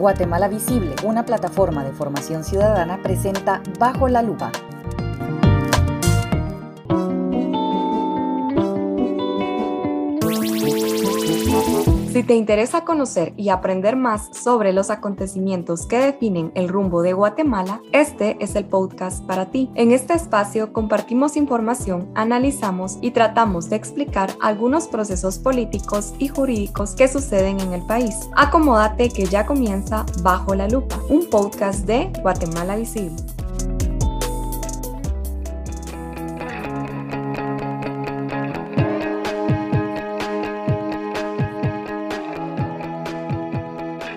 Guatemala Visible, una plataforma de formación ciudadana, presenta Bajo la Lupa Si te interesa conocer y aprender más sobre los acontecimientos que definen el rumbo de Guatemala, este es el podcast para ti. En este espacio compartimos información, analizamos y tratamos de explicar algunos procesos políticos y jurídicos que suceden en el país. Acomódate que ya comienza Bajo la Lupa, un podcast de Guatemala Visible.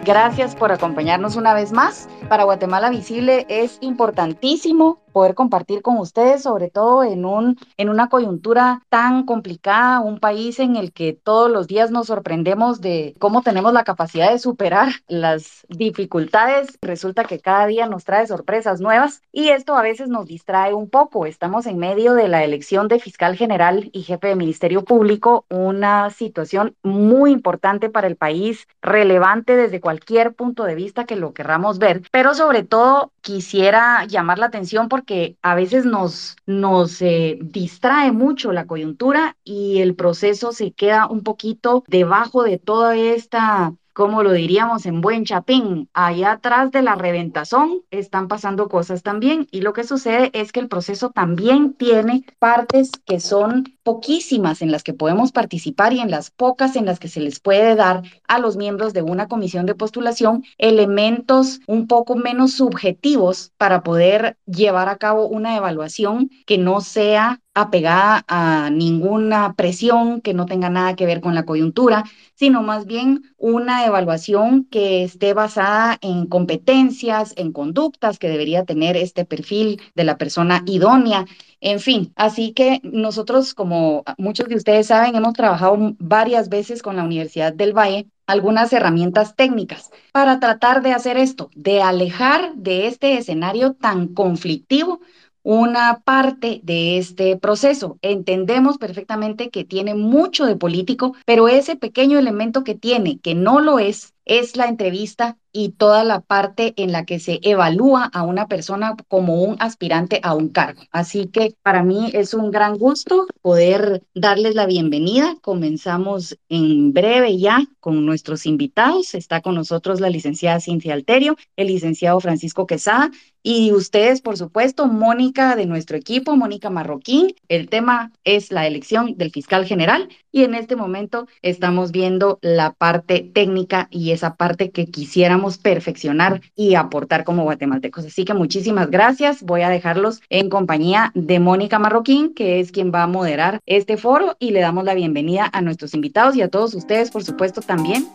Gracias por acompañarnos una vez más. Para Guatemala Visible es importantísimo poder compartir con ustedes, sobre todo en, un, en una coyuntura tan complicada, un país en el que todos los días nos sorprendemos de cómo tenemos la capacidad de superar las dificultades. Resulta que cada día nos trae sorpresas nuevas y esto a veces nos distrae un poco. Estamos en medio de la elección de fiscal general y jefe de Ministerio Público, una situación muy importante para el país, relevante desde cualquier punto de vista que lo querramos ver, pero sobre todo quisiera llamar la atención porque que a veces nos, nos eh, distrae mucho la coyuntura y el proceso se queda un poquito debajo de toda esta como lo diríamos en buen chapín, allá atrás de la reventazón están pasando cosas también y lo que sucede es que el proceso también tiene partes que son poquísimas en las que podemos participar y en las pocas en las que se les puede dar a los miembros de una comisión de postulación elementos un poco menos subjetivos para poder llevar a cabo una evaluación que no sea apegada a ninguna presión que no tenga nada que ver con la coyuntura, sino más bien una evaluación que esté basada en competencias, en conductas que debería tener este perfil de la persona idónea en fin, así que nosotros, como muchos de ustedes saben, hemos trabajado varias veces con la Universidad del Valle algunas herramientas técnicas para tratar de hacer esto, de alejar de este escenario tan conflictivo una parte de este proceso. Entendemos perfectamente que tiene mucho de político, pero ese pequeño elemento que tiene, que no lo es, es la entrevista y toda la parte en la que se evalúa a una persona como un aspirante a un cargo. Así que para mí es un gran gusto poder darles la bienvenida. Comenzamos en breve ya con nuestros invitados. Está con nosotros la licenciada Cintia Alterio, el licenciado Francisco Quesada y ustedes, por supuesto, Mónica de nuestro equipo, Mónica Marroquín. El tema es la elección del fiscal general y en este momento estamos viendo la parte técnica y esa parte que quisiéramos perfeccionar y aportar como guatemaltecos. Así que muchísimas gracias. Voy a dejarlos en compañía de Mónica Marroquín, que es quien va a moderar este foro y le damos la bienvenida a nuestros invitados y a todos ustedes, por supuesto, también.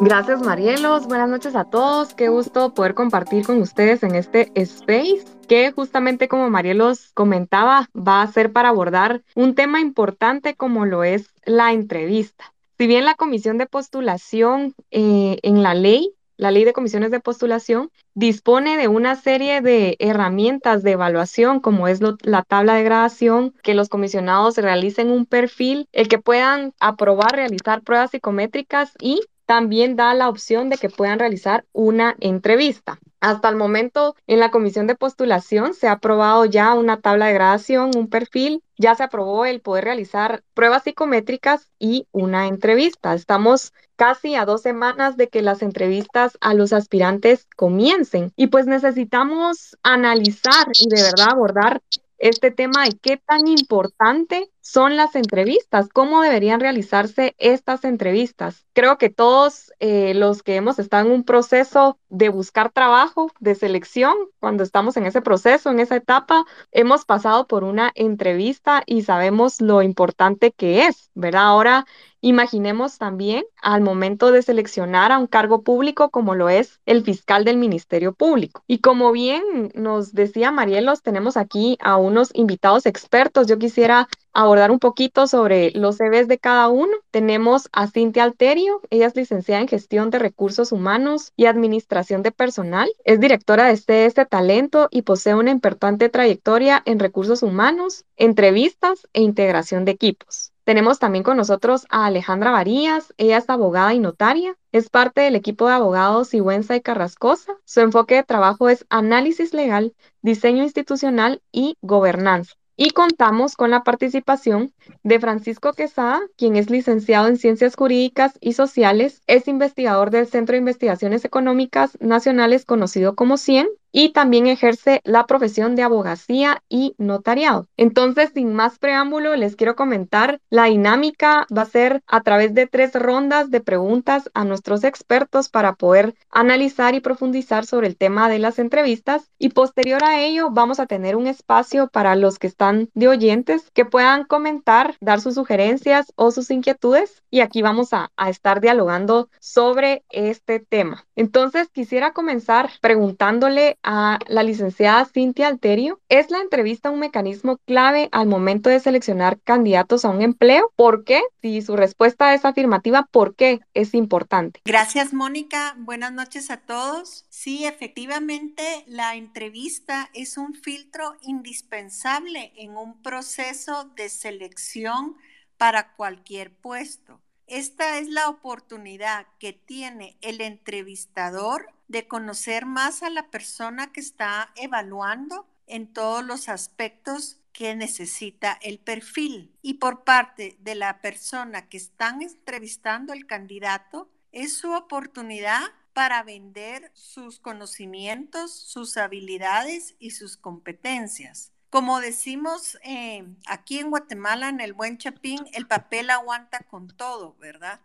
Gracias Marielos, buenas noches a todos, qué gusto poder compartir con ustedes en este space que justamente como Marielos comentaba va a ser para abordar un tema importante como lo es la entrevista. Si bien la comisión de postulación eh, en la ley, la ley de comisiones de postulación, dispone de una serie de herramientas de evaluación, como es la tabla de gradación, que los comisionados realicen un perfil, el que puedan aprobar, realizar pruebas psicométricas y también da la opción de que puedan realizar una entrevista. Hasta el momento, en la comisión de postulación se ha aprobado ya una tabla de gradación, un perfil, ya se aprobó el poder realizar pruebas psicométricas y una entrevista. Estamos casi a dos semanas de que las entrevistas a los aspirantes comiencen y pues necesitamos analizar y de verdad abordar este tema de qué tan importante son las entrevistas, cómo deberían realizarse estas entrevistas. Creo que todos eh, los que hemos estado en un proceso de buscar trabajo, de selección, cuando estamos en ese proceso, en esa etapa, hemos pasado por una entrevista y sabemos lo importante que es, ¿verdad? Ahora Imaginemos también al momento de seleccionar a un cargo público como lo es el fiscal del Ministerio Público. Y como bien nos decía Marielos, tenemos aquí a unos invitados expertos. Yo quisiera abordar un poquito sobre los CVs de cada uno. Tenemos a Cintia Alterio, ella es licenciada en Gestión de Recursos Humanos y Administración de Personal, es directora de CS Talento y posee una importante trayectoria en recursos humanos. entrevistas e integración de equipos. Tenemos también con nosotros a Alejandra Varías, ella es abogada y notaria, es parte del equipo de abogados Sigüenza y Carrascosa. Su enfoque de trabajo es análisis legal, diseño institucional y gobernanza. Y contamos con la participación de Francisco Quesada, quien es licenciado en Ciencias Jurídicas y Sociales, es investigador del Centro de Investigaciones Económicas Nacionales conocido como CIEN y también ejerce la profesión de abogacía y notariado. Entonces, sin más preámbulo, les quiero comentar, la dinámica va a ser a través de tres rondas de preguntas a nuestros expertos para poder analizar y profundizar sobre el tema de las entrevistas y posterior a ello vamos a tener un espacio para los que están de oyentes que puedan comentar, dar sus sugerencias o sus inquietudes y aquí vamos a, a estar dialogando sobre este tema. Entonces, quisiera comenzar preguntándole a la licenciada Cintia Alterio. ¿Es la entrevista un mecanismo clave al momento de seleccionar candidatos a un empleo? ¿Por qué? Si su respuesta es afirmativa, ¿por qué es importante? Gracias, Mónica. Buenas noches a todos. Sí, efectivamente, la entrevista es un filtro indispensable en un proceso de selección para cualquier puesto. Esta es la oportunidad que tiene el entrevistador de conocer más a la persona que está evaluando en todos los aspectos que necesita el perfil. Y por parte de la persona que están entrevistando el candidato, es su oportunidad para vender sus conocimientos, sus habilidades y sus competencias. Como decimos eh, aquí en Guatemala, en el buen chapín, el papel aguanta con todo, ¿verdad?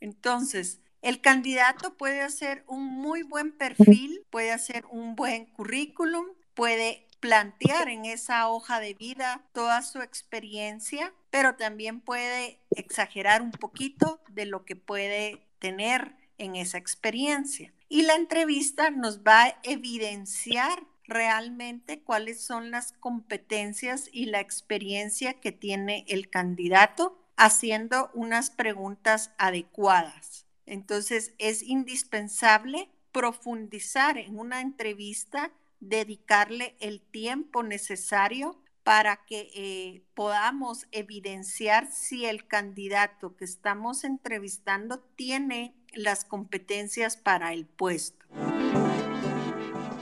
Entonces, el candidato puede hacer un muy buen perfil, puede hacer un buen currículum, puede plantear en esa hoja de vida toda su experiencia, pero también puede exagerar un poquito de lo que puede tener en esa experiencia. Y la entrevista nos va a evidenciar realmente cuáles son las competencias y la experiencia que tiene el candidato haciendo unas preguntas adecuadas. Entonces es indispensable profundizar en una entrevista, dedicarle el tiempo necesario para que eh, podamos evidenciar si el candidato que estamos entrevistando tiene las competencias para el puesto.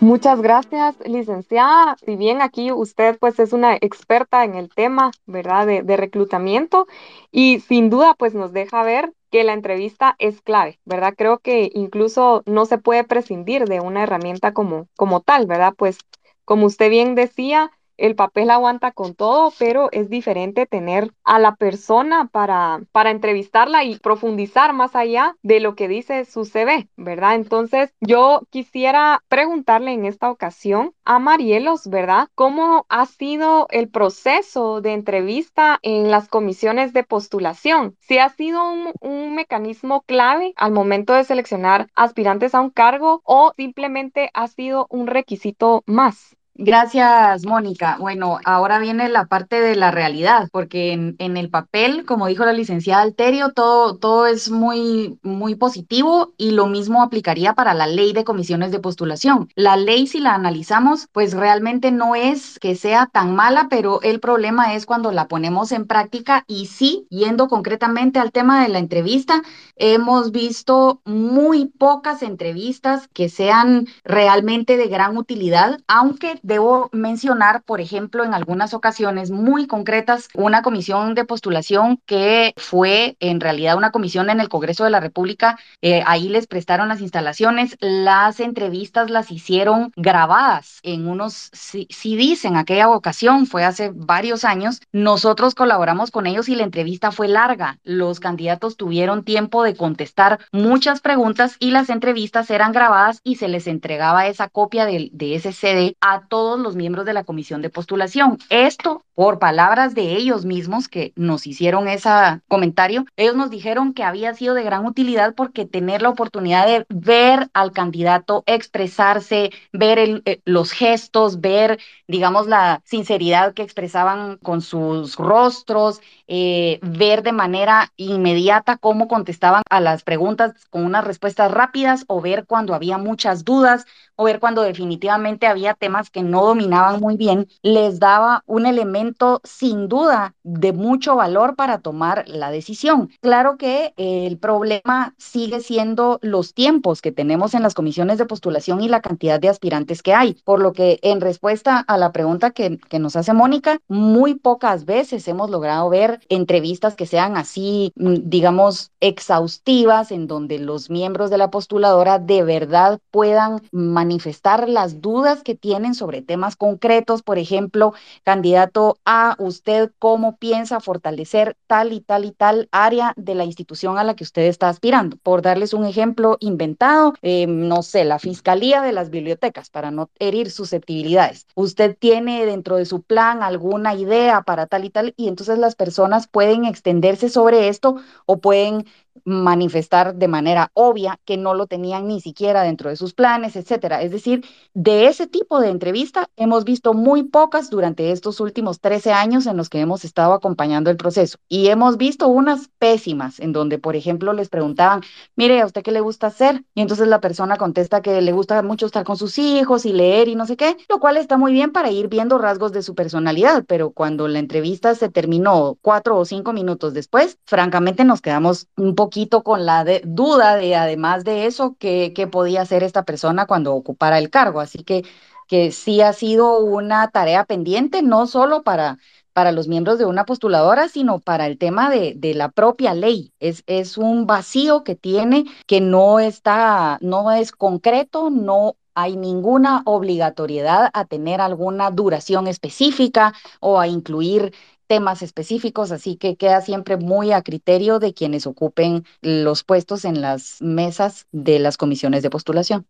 Muchas gracias, licenciada. Si bien aquí usted pues es una experta en el tema, ¿verdad? De, de, reclutamiento y sin duda pues nos deja ver que la entrevista es clave, ¿verdad? Creo que incluso no se puede prescindir de una herramienta como, como tal, ¿verdad? Pues como usted bien decía, el papel aguanta con todo, pero es diferente tener a la persona para, para entrevistarla y profundizar más allá de lo que dice su CV, ¿verdad? Entonces, yo quisiera preguntarle en esta ocasión a Marielos, ¿verdad? ¿Cómo ha sido el proceso de entrevista en las comisiones de postulación? Si ha sido un, un mecanismo clave al momento de seleccionar aspirantes a un cargo o simplemente ha sido un requisito más. Gracias, Mónica. Bueno, ahora viene la parte de la realidad, porque en, el papel, como dijo la licenciada Alterio, todo, todo es muy, muy positivo y lo mismo aplicaría para la ley de comisiones de postulación. La ley, si la analizamos, pues realmente no es que sea tan mala, pero el problema es cuando la ponemos en práctica y sí, yendo concretamente al tema de la entrevista, hemos visto muy pocas entrevistas que sean realmente de gran utilidad, aunque debo mencionar, por ejemplo, en algunas ocasiones muy concretas, una comisión de postulación que fue en realidad una comisión en el Congreso de la República. Eh, ahí les prestaron las instalaciones, las entrevistas las hicieron grabadas en unos CDs en aquella ocasión, fue hace varios años. Nosotros colaboramos con ellos y la entrevista fue larga. Los candidatos tuvieron tiempo de contestar muchas preguntas y las entrevistas eran grabadas y se les entregaba esa copia de, de ese CD a todos todos los miembros de la comisión de postulación. Esto por palabras de ellos mismos que nos hicieron ese comentario, ellos nos dijeron que había sido de gran utilidad porque tener la oportunidad de ver al candidato expresarse, ver eh, los gestos, ver, digamos, la sinceridad que expresaban con sus rostros, eh, ver de manera inmediata cómo contestaban a las preguntas con unas respuestas rápidas o ver cuando había muchas dudas o ver cuando definitivamente había temas que no dominaban muy bien, les daba un elemento sin duda de mucho valor para tomar la decisión. Claro que el problema sigue siendo los tiempos que tenemos en las comisiones de postulación y la cantidad de aspirantes que hay, por lo que en respuesta a la pregunta que, que nos hace Mónica, muy pocas veces hemos logrado ver entrevistas que sean así, mm, digamos, exhaustivas, en donde los miembros de la postuladora de verdad puedan manifestar las dudas que tienen sobre temas concretos, por ejemplo, candidato A, usted cómo piensa fortalecer tal y tal y tal área de la institución a la que usted está aspirando. Por darles un ejemplo inventado, eh, no sé, la Fiscalía de las Bibliotecas, para no herir susceptibilidades. Usted tiene dentro de su plan alguna idea para tal y tal, y entonces las personas pueden extenderse sobre esto o pueden manifestar de manera obvia que no lo tenían ni siquiera dentro de sus planes, etcétera. Es decir, de ese tipo de entrevista hemos visto muy pocas durante estos últimos 13 años en los que hemos estado acompañando el proceso y hemos visto unas pésimas en donde, por ejemplo, les preguntaban, mire, ¿a usted qué le gusta hacer? Y entonces la persona contesta que le gusta mucho estar con sus hijos y leer y no sé qué, lo cual está muy bien para ir viendo rasgos de su personalidad, pero cuando la entrevista se terminó cuatro o cinco minutos después, francamente nos quedamos un poco poquito con la duda de, además de eso, qué, qué podía hacer esta persona cuando ocupara el cargo. Así que, que sí ha sido una tarea pendiente, no solo para, para los miembros de una postuladora, sino para el tema de, de, la propia ley. Es, es un vacío que tiene, que no está, no es concreto, no hay ninguna obligatoriedad a tener alguna duración específica o a incluir temas específicos, así que queda siempre muy a criterio de quienes ocupen los puestos en las mesas de las comisiones de postulación.